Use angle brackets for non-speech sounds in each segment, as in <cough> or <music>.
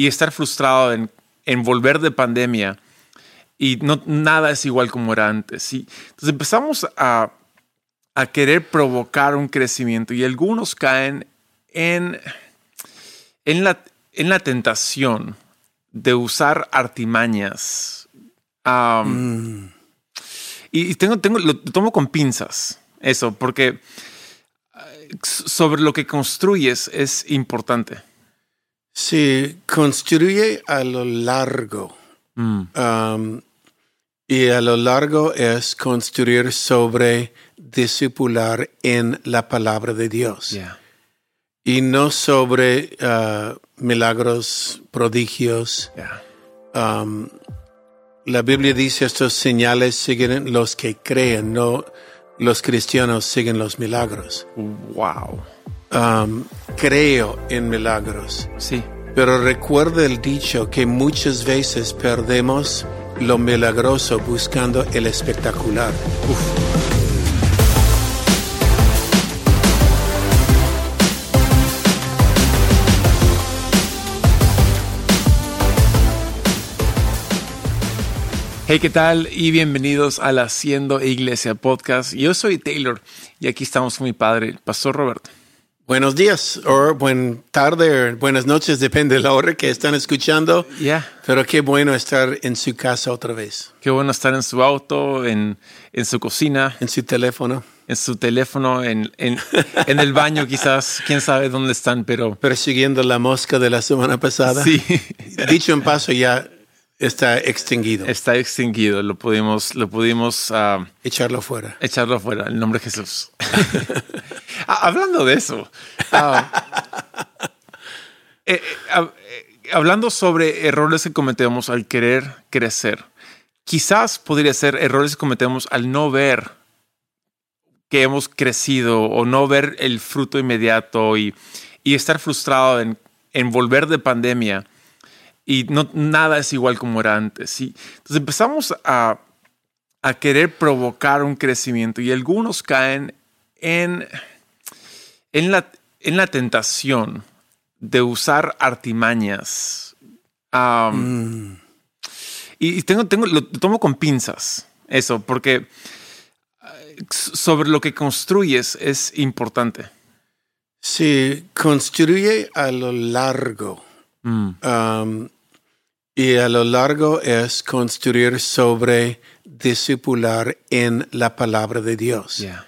y estar frustrado en, en volver de pandemia y no, nada es igual como era antes. Y entonces empezamos a, a querer provocar un crecimiento y algunos caen en, en, la, en la tentación de usar artimañas. Um, y, tengo, tengo, lo tomo con pinzas, eso, porque eh, sobre lo que construyes es importante. Sí, construye a lo largo. Mm. Um, y a lo largo es construir sobre discipular en la palabra de Dios. Yeah. Y no sobre uh, milagros, prodigios. Yeah. Um, la Biblia dice estos señales siguen los que creen, no los cristianos siguen los milagros. Wow. Um, creo en milagros. Sí. Pero recuerda el dicho que muchas veces perdemos lo milagroso buscando el espectacular. Hey, ¿qué tal? Y bienvenidos al Haciendo Iglesia Podcast. Yo soy Taylor y aquí estamos con mi padre, el Pastor Roberto. Buenos días, o buen tarde, o buenas noches, depende de la hora que están escuchando. Pero qué bueno estar en su casa otra vez, Qué bueno estar en su auto, en, en su cocina, en su teléfono. en su teléfono, en, en, en el baño quizás. Quién sabe dónde están, pero persiguiendo la mosca de la semana pasada. sí, Dicho en paso, ya está extinguido. está extinguido. Lo pudimos, lo pudimos ah, Echarlo fuera. echarlo afuera, en el nombre de Jesús. <laughs> Ah, hablando de eso, ah, eh, eh, eh, hablando sobre errores que cometemos al querer crecer, quizás podría ser errores que cometemos al no ver que hemos crecido o no ver el fruto inmediato y, y estar frustrado en, en volver de pandemia y no, nada es igual como era antes. Y entonces empezamos a, a querer provocar un crecimiento y algunos caen en, en, la, en la tentación de usar artimañas. Um, y, y tengo, tengo, lo tomo con pinzas, eso, porque eh, sobre lo que construyes es importante. Sí, construye a lo largo. Mm, Um, y a lo largo es construir sobre discipular en la palabra de Dios. yeah.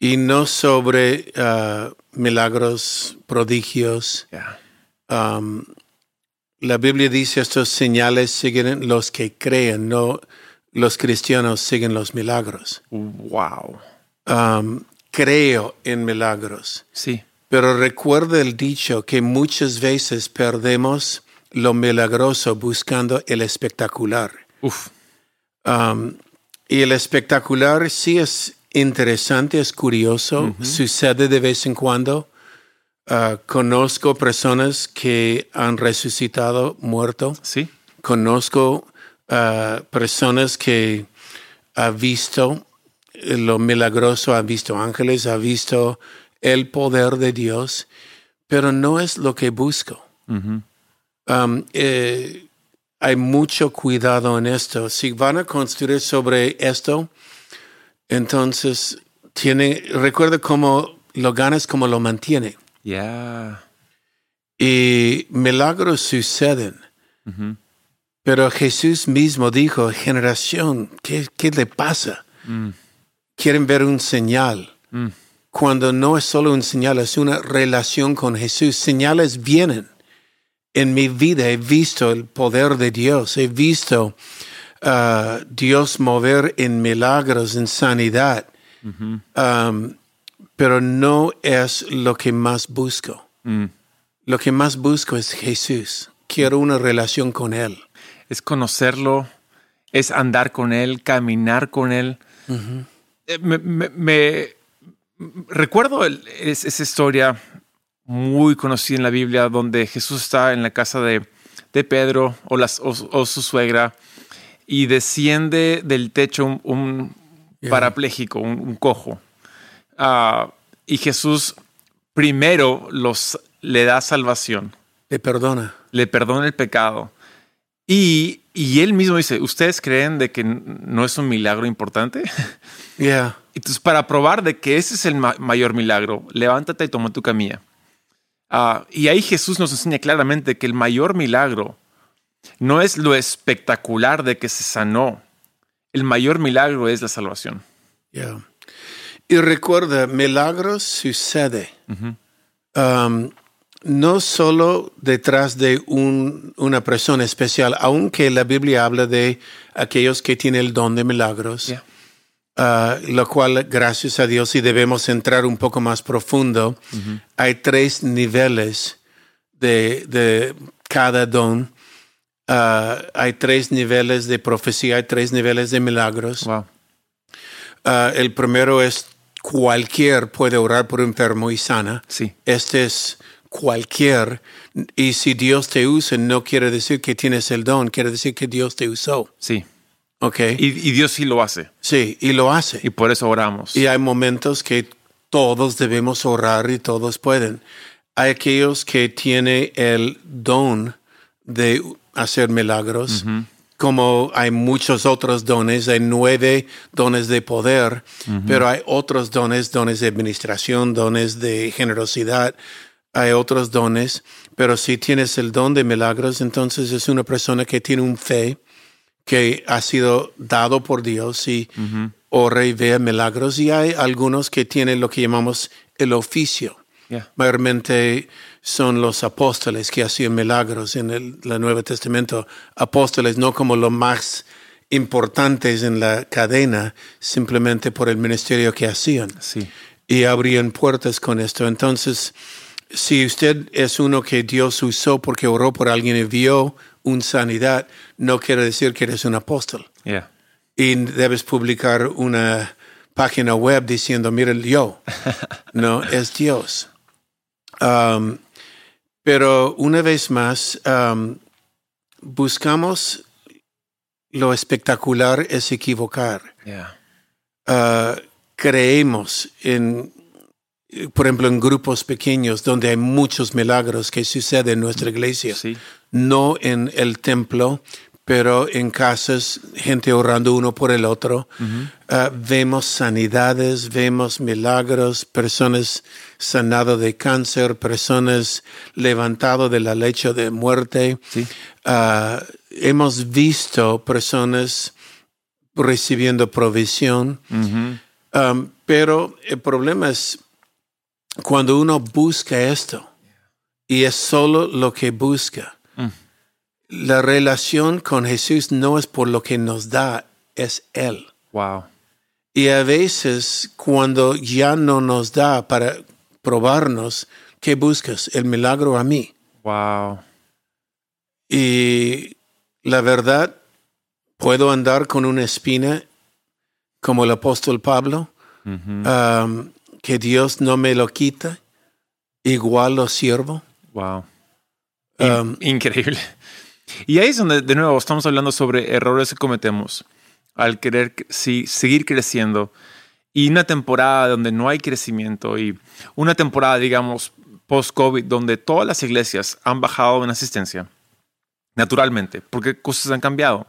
Y no sobre uh, milagros, prodigios. Yeah. Um, la Biblia dice estos señales siguen los que creen, no los cristianos siguen los milagros. Wow. Um, creo en milagros. Sí. Pero recuerda el dicho que muchas veces perdemos lo milagroso buscando el espectacular. Uf. Um, y el espectacular sí es interesante, es curioso, sucede de vez en cuando. Uh, conozco personas que han resucitado muerto. Sí. Conozco uh, personas que ha visto lo milagroso, ha visto ángeles, ha visto el poder de Dios, pero no es lo que busco. Um, eh, hay mucho cuidado en esto. Si van a construir sobre esto, entonces tiene, recuerda cómo lo ganas, como lo mantiene. Yeah. Y milagros suceden. Ujú. Pero Jesús mismo dijo, generación, ¿qué, qué le pasa? Mm. Quieren ver un señal. Mm. Cuando no es solo un señal, es una relación con Jesús. Señales vienen. En mi vida he visto el poder de Dios, he visto uh, Dios mover en milagros, en sanidad. Um, pero no es lo que más busco. Mm. Lo que más busco es Jesús. Quiero una relación con Él. Es conocerlo, es andar con él, caminar con él. Eh, me, me- me- recuerdo el- es- esa historia muy conocida en la Biblia donde Jesús está en la casa de, de Pedro o, las, o, o su suegra y desciende del techo un, un Yeah. parapléjico, un, un cojo. Ah, y Jesús primero los, le da salvación Le perdona. le perdona el pecado. Y, y él mismo dice, ¿ustedes creen de que no es un milagro importante? Yeah. <laughs> Entonces, para probar de que ese es el ma- mayor milagro, levántate y toma tu camilla. Ah, y ahí Jesús nos enseña claramente que el mayor milagro no es lo espectacular de que se sanó. El mayor milagro es la salvación. Yeah. Y recuerda, milagros sucede. Um, no solo detrás de un- una persona especial, aunque la Biblia habla de aquellos que tienen el don de milagros, Yeah. Uh, lo cual, gracias a Dios, y debemos entrar un poco más profundo, hay tres niveles de, de cada don. Uh, hay tres niveles de profecía, hay tres niveles de milagros. Wow. Ah, el primero es cualquier puede orar por un enfermo y sana. Sí. Este es cualquier. Y si Dios te usa, no quiere decir que tienes el don, quiere decir que Dios te usó. Sí. ¿Ok? Y, y Dios sí lo hace. sí, y lo hace. Y por eso oramos. Y hay momentos que todos debemos orar y todos pueden. Hay aquellos que tienen el don de hacer milagros, como hay muchos otros dones, hay nueve dones de poder, pero hay otros dones, dones de administración, dones de generosidad, hay otros dones, pero si tienes el don de milagros, entonces es una persona que tiene un fe que ha sido dado por Dios y ora y vea milagros. Y hay algunos que tienen lo que llamamos el oficio. Yeah. Mayormente son los apóstoles que hacían milagros en el, el Nuevo Testamento. Apóstoles no como los más importantes en la cadena, simplemente por el ministerio que hacían Sí. y abrían puertas con esto. Entonces, si usted es uno que Dios usó porque oró por alguien y vio una sanidad, no quiere decir que eres un apóstol. Yeah. Y debes publicar una página web diciendo, miren, yo. <laughs> No, es Dios. Um, pero una vez más, um, buscamos lo espectacular es equivocar Yeah. uh, creemos en, por ejemplo, en grupos pequeños donde hay muchos milagros que suceden en nuestra iglesia. Sí. No en el templo, pero en casas, gente orando uno por el otro. Uh, vemos sanidades, vemos milagros, personas sanadas de cáncer, personas levantadas de la leche de muerte. Sí. Uh, hemos visto personas recibiendo provisión. Um, pero el problema es cuando uno busca esto y es solo lo que busca. Mm. La relación con Jesús no es por lo que nos da, es Él. Wow. Y a veces cuando ya no nos da para probarnos, ¿qué buscas? El milagro a mí. Wow. Y la verdad, puedo andar con una espina como el apóstol Pablo, um, que Dios no me lo quita, igual lo sirvo. Wow. Um, Increíble. Y ahí es donde, de nuevo, estamos hablando sobre errores que cometemos al querer sí, seguir creciendo y una temporada donde no hay crecimiento y una temporada, digamos, post-COVID, donde todas las iglesias han bajado en asistencia, naturalmente, porque cosas han cambiado.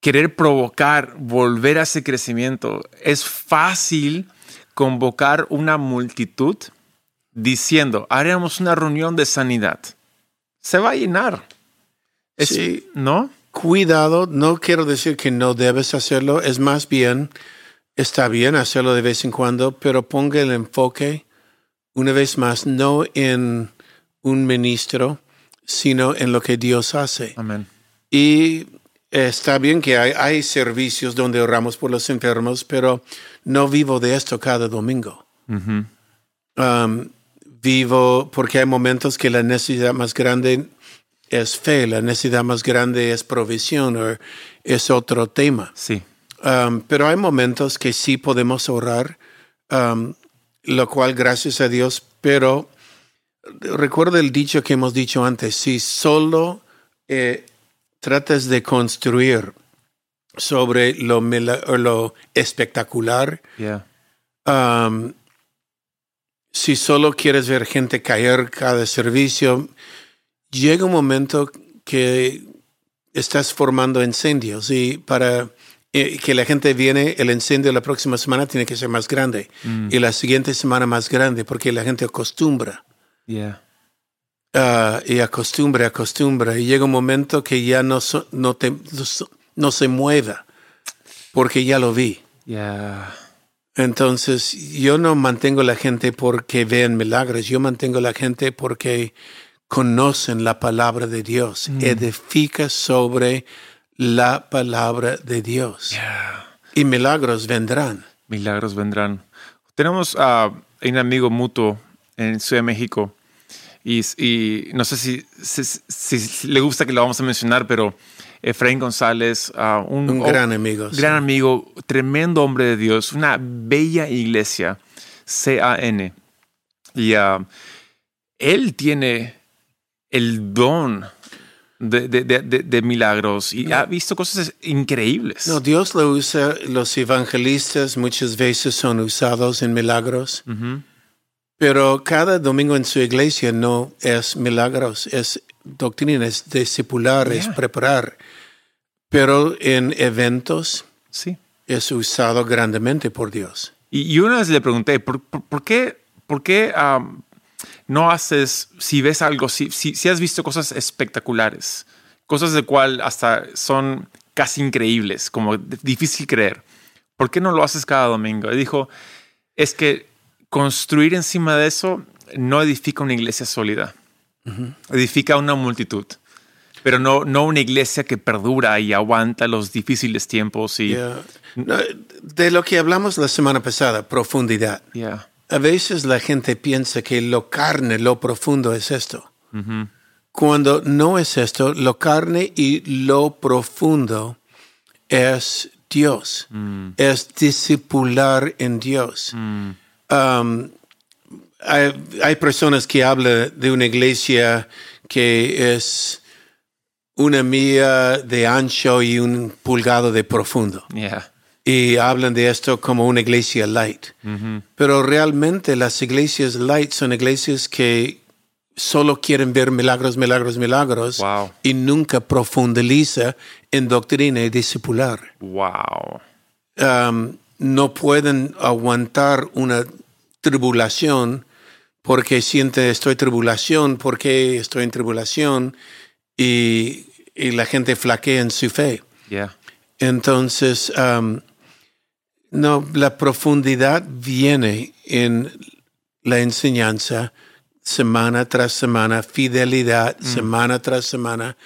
Querer provocar, volver a ese crecimiento, es fácil convocar una multitud diciendo, haremos una reunión de sanidad. Se va a llenar. Es- Sí. ¿No? Cuidado, no quiero decir que no debes hacerlo, es más bien, está bien hacerlo de vez en cuando, pero ponga el enfoque, una vez más, no en un ministro, sino en lo que Dios hace. Amén. Y está bien que hay, hay servicios donde oramos por los enfermos, pero no vivo de esto cada domingo. Um, vivo porque hay momentos que la necesidad más grande es fe, la necesidad más grande es provisión o es otro tema. Sí. Um, pero hay momentos que sí podemos orar, um, lo cual gracias a Dios, pero recuerda el dicho que hemos dicho antes, si solo eh, tratas de construir sobre lo, lo espectacular, Yeah. Um, si solo quieres ver gente caer cada servicio, llega un momento que estás formando incendios y para eh, que la gente viene, el incendio la próxima semana tiene que ser más grande y la siguiente semana más grande porque la gente acostumbra. Yeah. Ah, y acostumbra, acostumbra y llega un momento que ya no, so- no, te, no se mueva porque ya lo vi. Yeah. Entonces, yo no mantengo la gente porque vean milagros, yo mantengo la gente porque conocen la palabra de Dios, edifica sobre la palabra de Dios. Yeah. Y milagros vendrán. Milagros vendrán. Tenemos a un amigo mutuo en Ciudad de México y, y no sé si, si- si- si le gusta que lo vamos a mencionar, pero Efraín González, ah, un, Un gran amigo. sí. gran amigo, tremendo hombre de Dios, una bella iglesia, CAN. Y ah, él tiene el don de, de- de- milagros y ha visto cosas increíbles. No, Dios lo usa, los evangelistas muchas veces son usados en milagros, Ujú. Pero cada domingo en su iglesia no es milagros, es doctrina, es discipular, es Yeah. preparar. Pero en eventos Sí. es usado grandemente por Dios. Y, y una vez le pregunté, ¿por, por- por qué, por qué am, no haces, si ves algo, si, si, si has visto cosas espectaculares, cosas de cual hasta son casi increíbles, como difícil creer, ¿por qué no lo haces cada domingo? Y dijo, es que construir encima de eso no edifica una iglesia sólida, edifica una multitud. Pero no, no una iglesia que perdura y aguanta los difíciles tiempos y Yeah. No, De lo que hablamos la semana pasada, profundidad. yeah. A veces la gente piensa que lo carne, lo profundo es esto. Cuando no es esto, lo carne y lo profundo es Dios. Es discipular en Dios. Um, hay, hay personas que hablan de una iglesia que es una milla de ancho y un pulgado de profundo Yeah. y hablan de esto como una iglesia light. Pero realmente las iglesias light son iglesias que solo quieren ver milagros, milagros, milagros Wow. y nunca profundiza en doctrina y discipular. Wow. Um, no pueden aguantar una tribulación porque siente estoy tribulación, porque estoy en tribulación y, y la gente flaquea en su fe. Yeah. Entonces, um, no, la profundidad viene en la enseñanza semana tras semana, fidelidad semana tras semana.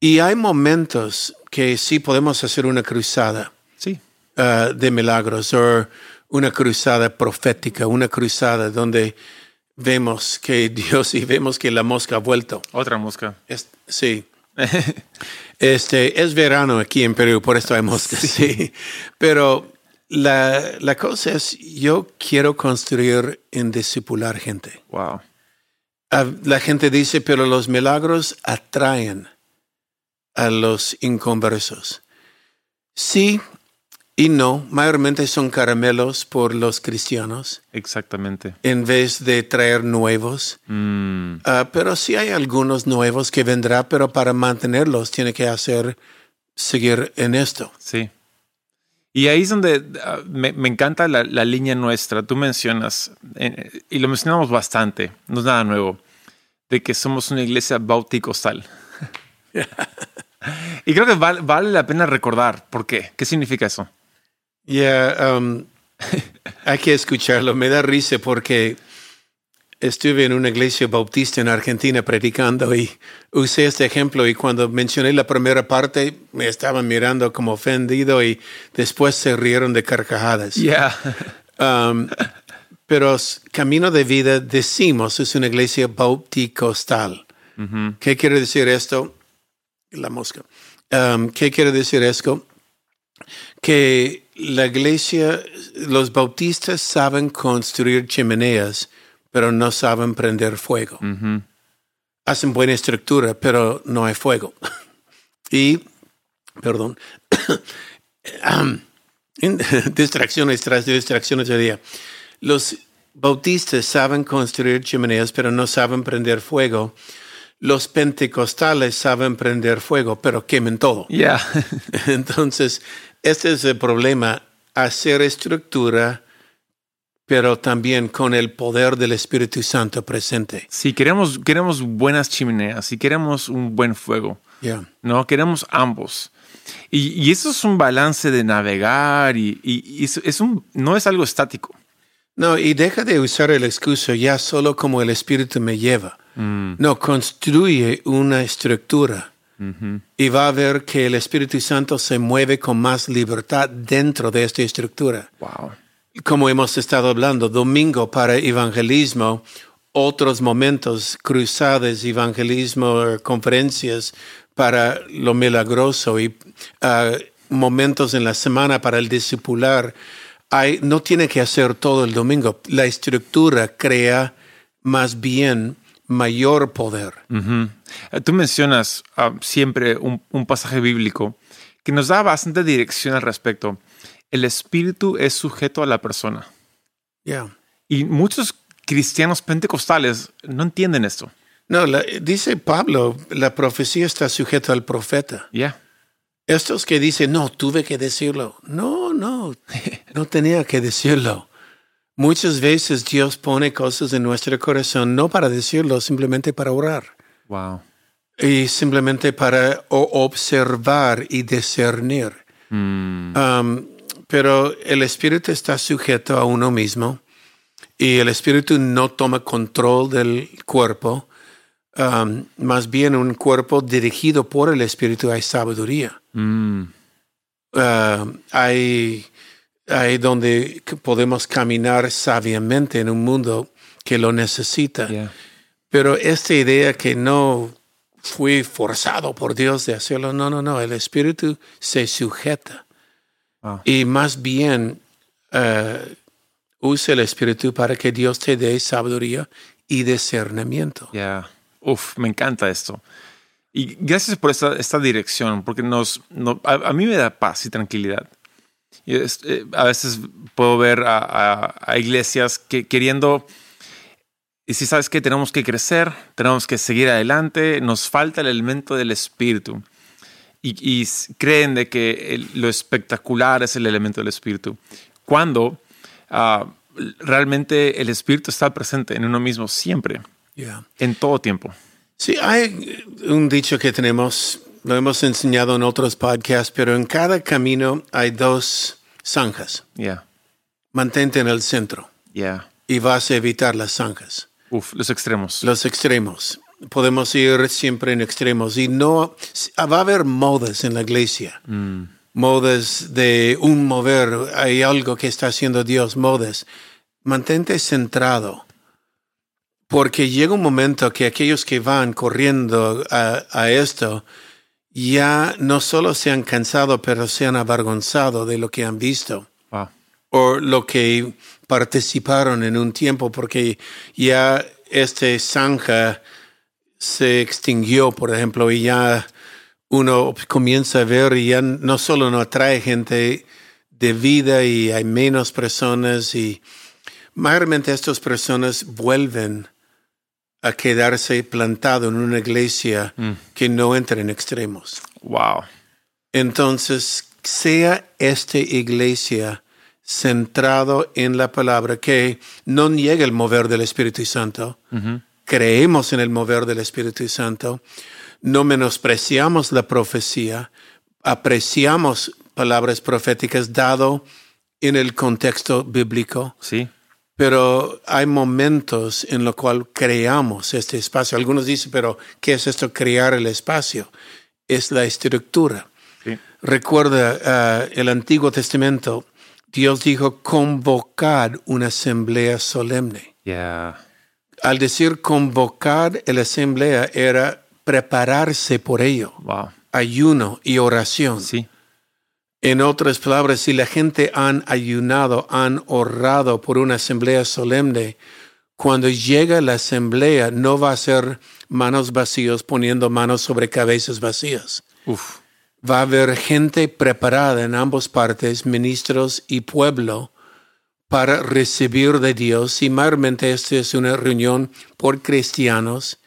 Y hay momentos que sí podemos hacer una cruzada Sí. Uh, de milagros o una cruzada profética, una cruzada donde vemos que <laughs> Dios y vemos que la mosca ha vuelto. Otra mosca. Es- sí. <laughs> Este, es verano aquí en Perú, por esto hay moscas, sí. <laughs> Pero la, la cosa es, yo quiero construir en discipular gente. Wow. Ah, La gente dice, pero los milagros atraen a los inconversos. Sí y no, mayormente son caramelos por los cristianos Exactamente. en vez de traer nuevos. Mm, Ah, pero sí hay algunos nuevos que vendrá, pero para mantenerlos tiene que hacer seguir en esto. sí. Y ahí es donde ah, me, me encanta la, la línea nuestra. Tú mencionas, eh, y lo mencionamos bastante, no es nada nuevo, de que somos una iglesia bauticostal. <laughs> y creo que val- vale la pena recordar por qué. ¿Qué significa eso? Ya, um, <laughs> hay que escucharlo. Me da risa porque estuve en una iglesia bautista en Argentina predicando y usé este ejemplo y cuando mencioné la primera parte me estaban mirando como ofendido y después se rieron de carcajadas. Yeah. <laughs> Um, pero Camino de Vida decimos es una iglesia bauticostal. ¿Qué quiere decir esto? La mosca. Um, ¿Qué quiere decir esto? Que la iglesia, los bautistas saben construir chimeneas, pero no saben prender fuego. Hacen buena estructura, pero no hay fuego. <laughs> y, perdón, <coughs> um, <laughs> distracciones tras distracciones de día. Los bautistas saben construir chimeneas, pero no saben prender fuego. los pentecostales saben prender fuego, pero quemen todo. Yeah. <laughs> Entonces, este es el problema, hacer estructura, pero también con el poder del Espíritu Santo presente. si queremos, queremos buenas chimeneas, si queremos un buen fuego, Yeah. no queremos ambos. Y, y eso es un balance de navegar y, y- y es, es un, no es algo estático. No, y deja de usar el excuso ya solo como el Espíritu me lleva. No, construye una estructura y va a ver que el Espíritu Santo se mueve con más libertad dentro de esta estructura. Wow. Como hemos estado hablando, domingo para evangelismo, otros momentos, cruzadas, evangelismo, conferencias para lo milagroso y ah, momentos en la semana para el discipular. Hay, no tiene que hacer todo el domingo. La estructura crea más bien mayor poder. Eh, Tú mencionas ah, siempre un, un pasaje bíblico que nos da bastante dirección al respecto. El espíritu es sujeto a la persona. Yeah. Y muchos cristianos pentecostales no entienden esto. No, la- dice Pablo, la profecía está sujeta al profeta. Ya. Estos que dicen, no, tuve que decirlo. No, no, <laughs> no tenía que decirlo. Muchas veces Dios pone cosas en nuestro corazón no para decirlo, simplemente para orar. Wow. Y simplemente para observar y discernir. Mm, Um, pero el espíritu está sujeto a uno mismo y el espíritu no toma control del cuerpo. Um, más bien un cuerpo dirigido por el espíritu hay sabiduría. mm, Uh, hay, hay donde podemos caminar sabiamente en un mundo que lo necesita. ya. Pero esta idea que no fui forzado por Dios de hacerlo, no, no, no, el espíritu se sujeta. Wow. Y más bien uh, usa el espíritu para que Dios te dé sabiduría y discernimiento. Ya. Uf, me encanta esto. Y gracias por esta, esta dirección, porque nos, no- a, a mí me da paz y tranquilidad. Es- eh, a veces puedo ver a, a- a iglesias que queriendo, y si sabes que tenemos que crecer, tenemos que seguir adelante, nos falta el elemento del espíritu. Y, y creen de que el- lo espectacular es el elemento del espíritu. Cuando ah, realmente el espíritu está presente en uno mismo siempre, Yeah. en todo tiempo. Sí, hay un dicho que tenemos, lo hemos enseñado en otros podcasts, pero en cada camino hay dos zanjas. Ya, Mantente en el centro ya. y vas a evitar las zanjas, Uf, los extremos. los extremos. Podemos ir siempre en extremos y no va a haber modas en la iglesia. Modas de un mover, hay algo que está haciendo Dios, modas. Mantente centrado. Porque llega un momento que aquellos que van corriendo a, a esto ya no solo se han cansado, pero se han avergonzado de lo que han visto Wow. o lo que participaron en un tiempo, porque ya este zanja se extinguió, por ejemplo, y ya uno comienza a ver y ya no solo no atrae gente de vida y hay menos personas y mayormente estas personas vuelven a quedarse plantado en una iglesia que no entra en extremos. Wow. Entonces, sea esta iglesia centrado en la palabra, que no niegue el mover del Espíritu Santo, creemos en el mover del Espíritu Santo, no menospreciamos la profecía, apreciamos palabras proféticas dado en el contexto bíblico, Sí. Pero hay momentos en los cuales creamos este espacio. Algunos dicen, pero ¿qué es esto crear el espacio? Es la estructura. Sí. Recuerda ah, el Antiguo Testamento, Dios dijo convocar una asamblea solemne. Ya. Al decir convocar la asamblea era prepararse por ello, Wow. ayuno y oración. Sí. En otras palabras, si la gente han ayunado, han orado por una asamblea solemne, cuando llega la asamblea no va a ser manos vacíos poniendo manos sobre cabezas vacías. Uf. Va a haber gente preparada en ambas partes, ministros y pueblo, para recibir de Dios. Y mayormente esta es una reunión por cristianos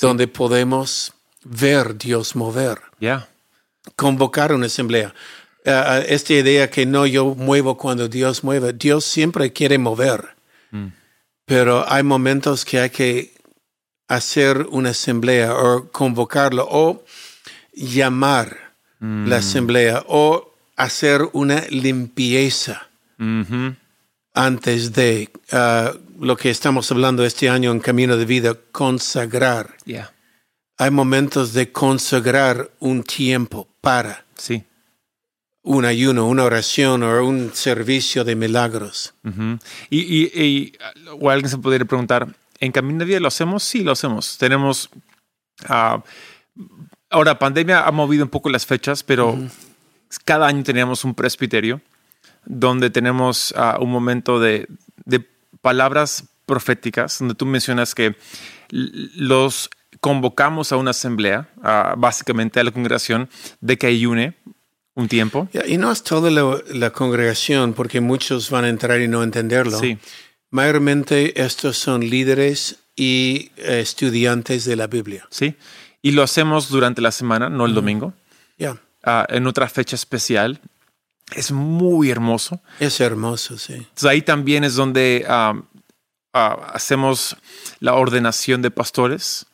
donde podemos ver Dios mover, Ya. convocar una asamblea. Ah, esta idea que no yo muevo cuando Dios mueve, Dios siempre quiere mover, pero hay momentos que hay que hacer una asamblea o convocarlo o llamar la asamblea o hacer una limpieza antes de ah, lo que estamos hablando este año en Camino de Vida, consagrar. Hay momentos de consagrar un tiempo para Sí. Un ayuno, una oración o un servicio de milagros. Y, y- y, o alguien se podría preguntar, ¿en Camino de Vida lo hacemos? Sí, lo hacemos. Tenemos... ah, ahora, pandemia ha movido un poco las fechas, pero cada año tenemos un presbiterio donde tenemos ah, un momento de, de palabras proféticas, donde tú mencionas que los convocamos a una asamblea, ah, básicamente a la congregación, de que ayune un tiempo. Y no es toda la, la congregación, porque muchos van a entrar y no entenderlo. Sí. Mayormente estos son líderes y eh, estudiantes de la Biblia. Sí. Y lo hacemos durante la semana, no el domingo, Ya, ah, en otra fecha especial. Es muy hermoso. es hermoso, sí. Entonces ahí también es donde ah, hacemos la ordenación de pastores,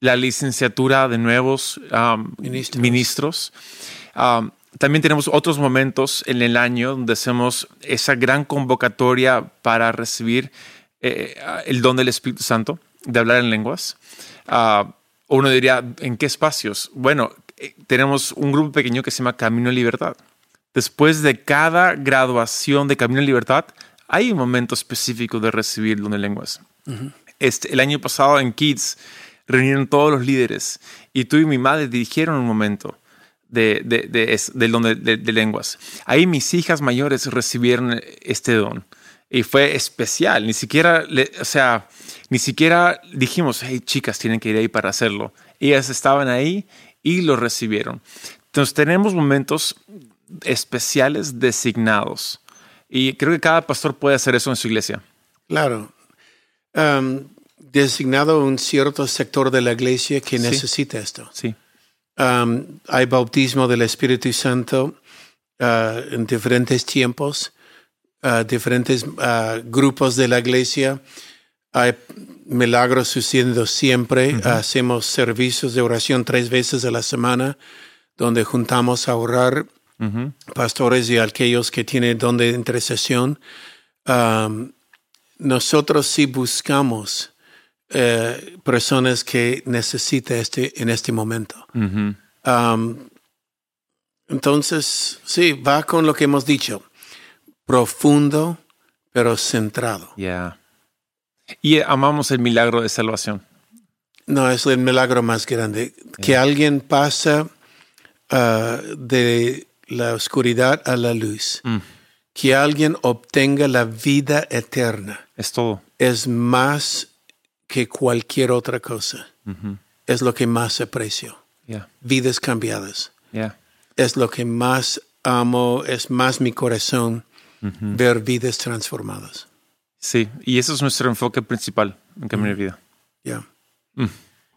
la licenciatura de nuevos ah, Ministros. ministros. Ah, también tenemos otros momentos en el año donde hacemos esa gran convocatoria para recibir eh, el don del Espíritu Santo, de hablar en lenguas. Ah, uno diría, ¿en qué espacios? Bueno, eh, tenemos un grupo pequeño que se llama Camino en Libertad. Después de cada graduación de Camino en Libertad, hay un momento específico de recibir el don de lenguas. este, el año pasado en Kids reunieron todos los líderes y tú y mi madre dirigieron un momento de, de, de, es- del don de, lenguas. Ahí mis hijas mayores recibieron este don y fue especial. Ni siquiera, le- o sea, ni siquiera dijimos, hey, chicas, tienen que ir ahí para hacerlo. Ellas estaban ahí y lo recibieron. Entonces tenemos momentos especiales designados y creo que cada pastor puede hacer eso en su iglesia. Claro. Um, designado un cierto sector de la iglesia que necesita esto. Sí, Um, hay bautismo del Espíritu Santo uh, en diferentes tiempos, uh, diferentes uh, grupos de la iglesia. Hay milagros sucediendo siempre. Hacemos servicios de oración tres veces a la semana, donde juntamos a orar pastores y aquellos que tienen don de intercesión. Um, nosotros sí buscamos eh, personas que necesitan este en este momento. Um, entonces, sí, va con lo que hemos dicho. Profundo, pero centrado. Ya. Y amamos el milagro de salvación. No, es el milagro más grande. Que alguien pasa ah, de la oscuridad a la luz. Mm. Que alguien obtenga la vida eterna. Es todo. Es más que cualquier otra cosa. Es lo que más aprecio. Vidas cambiadas. Es lo que más amo, es más mi corazón, ver vidas transformadas. Sí. Y eso es nuestro enfoque principal en Camino de Vida. Ya. Mm.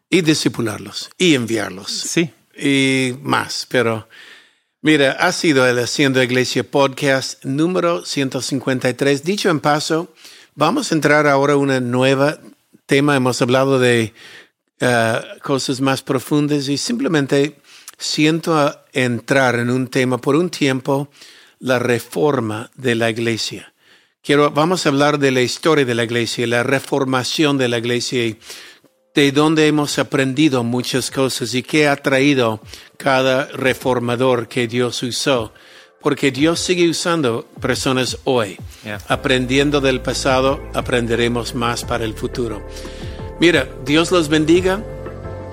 Y discipularlos y enviarlos Sí. y más. Pero mira, ha sido el Haciendo Iglesia podcast número 153. Dicho en paso, vamos a entrar ahora a una nueva tema. Hemos hablado de eh, cosas más profundas y simplemente siento entrar en un tema por un tiempo, la reforma de la iglesia. Quiero, vamos a hablar de la historia de la iglesia, la reformación de la iglesia y de dónde hemos aprendido muchas cosas y qué ha traído cada reformador que Dios usó. Porque Dios sigue usando personas hoy. Yeah. Aprendiendo del pasado, aprenderemos más para el futuro. Mira, Dios los bendiga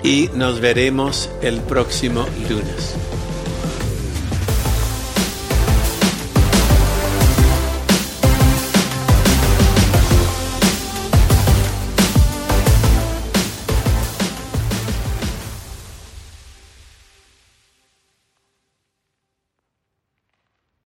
y nos veremos el próximo lunes.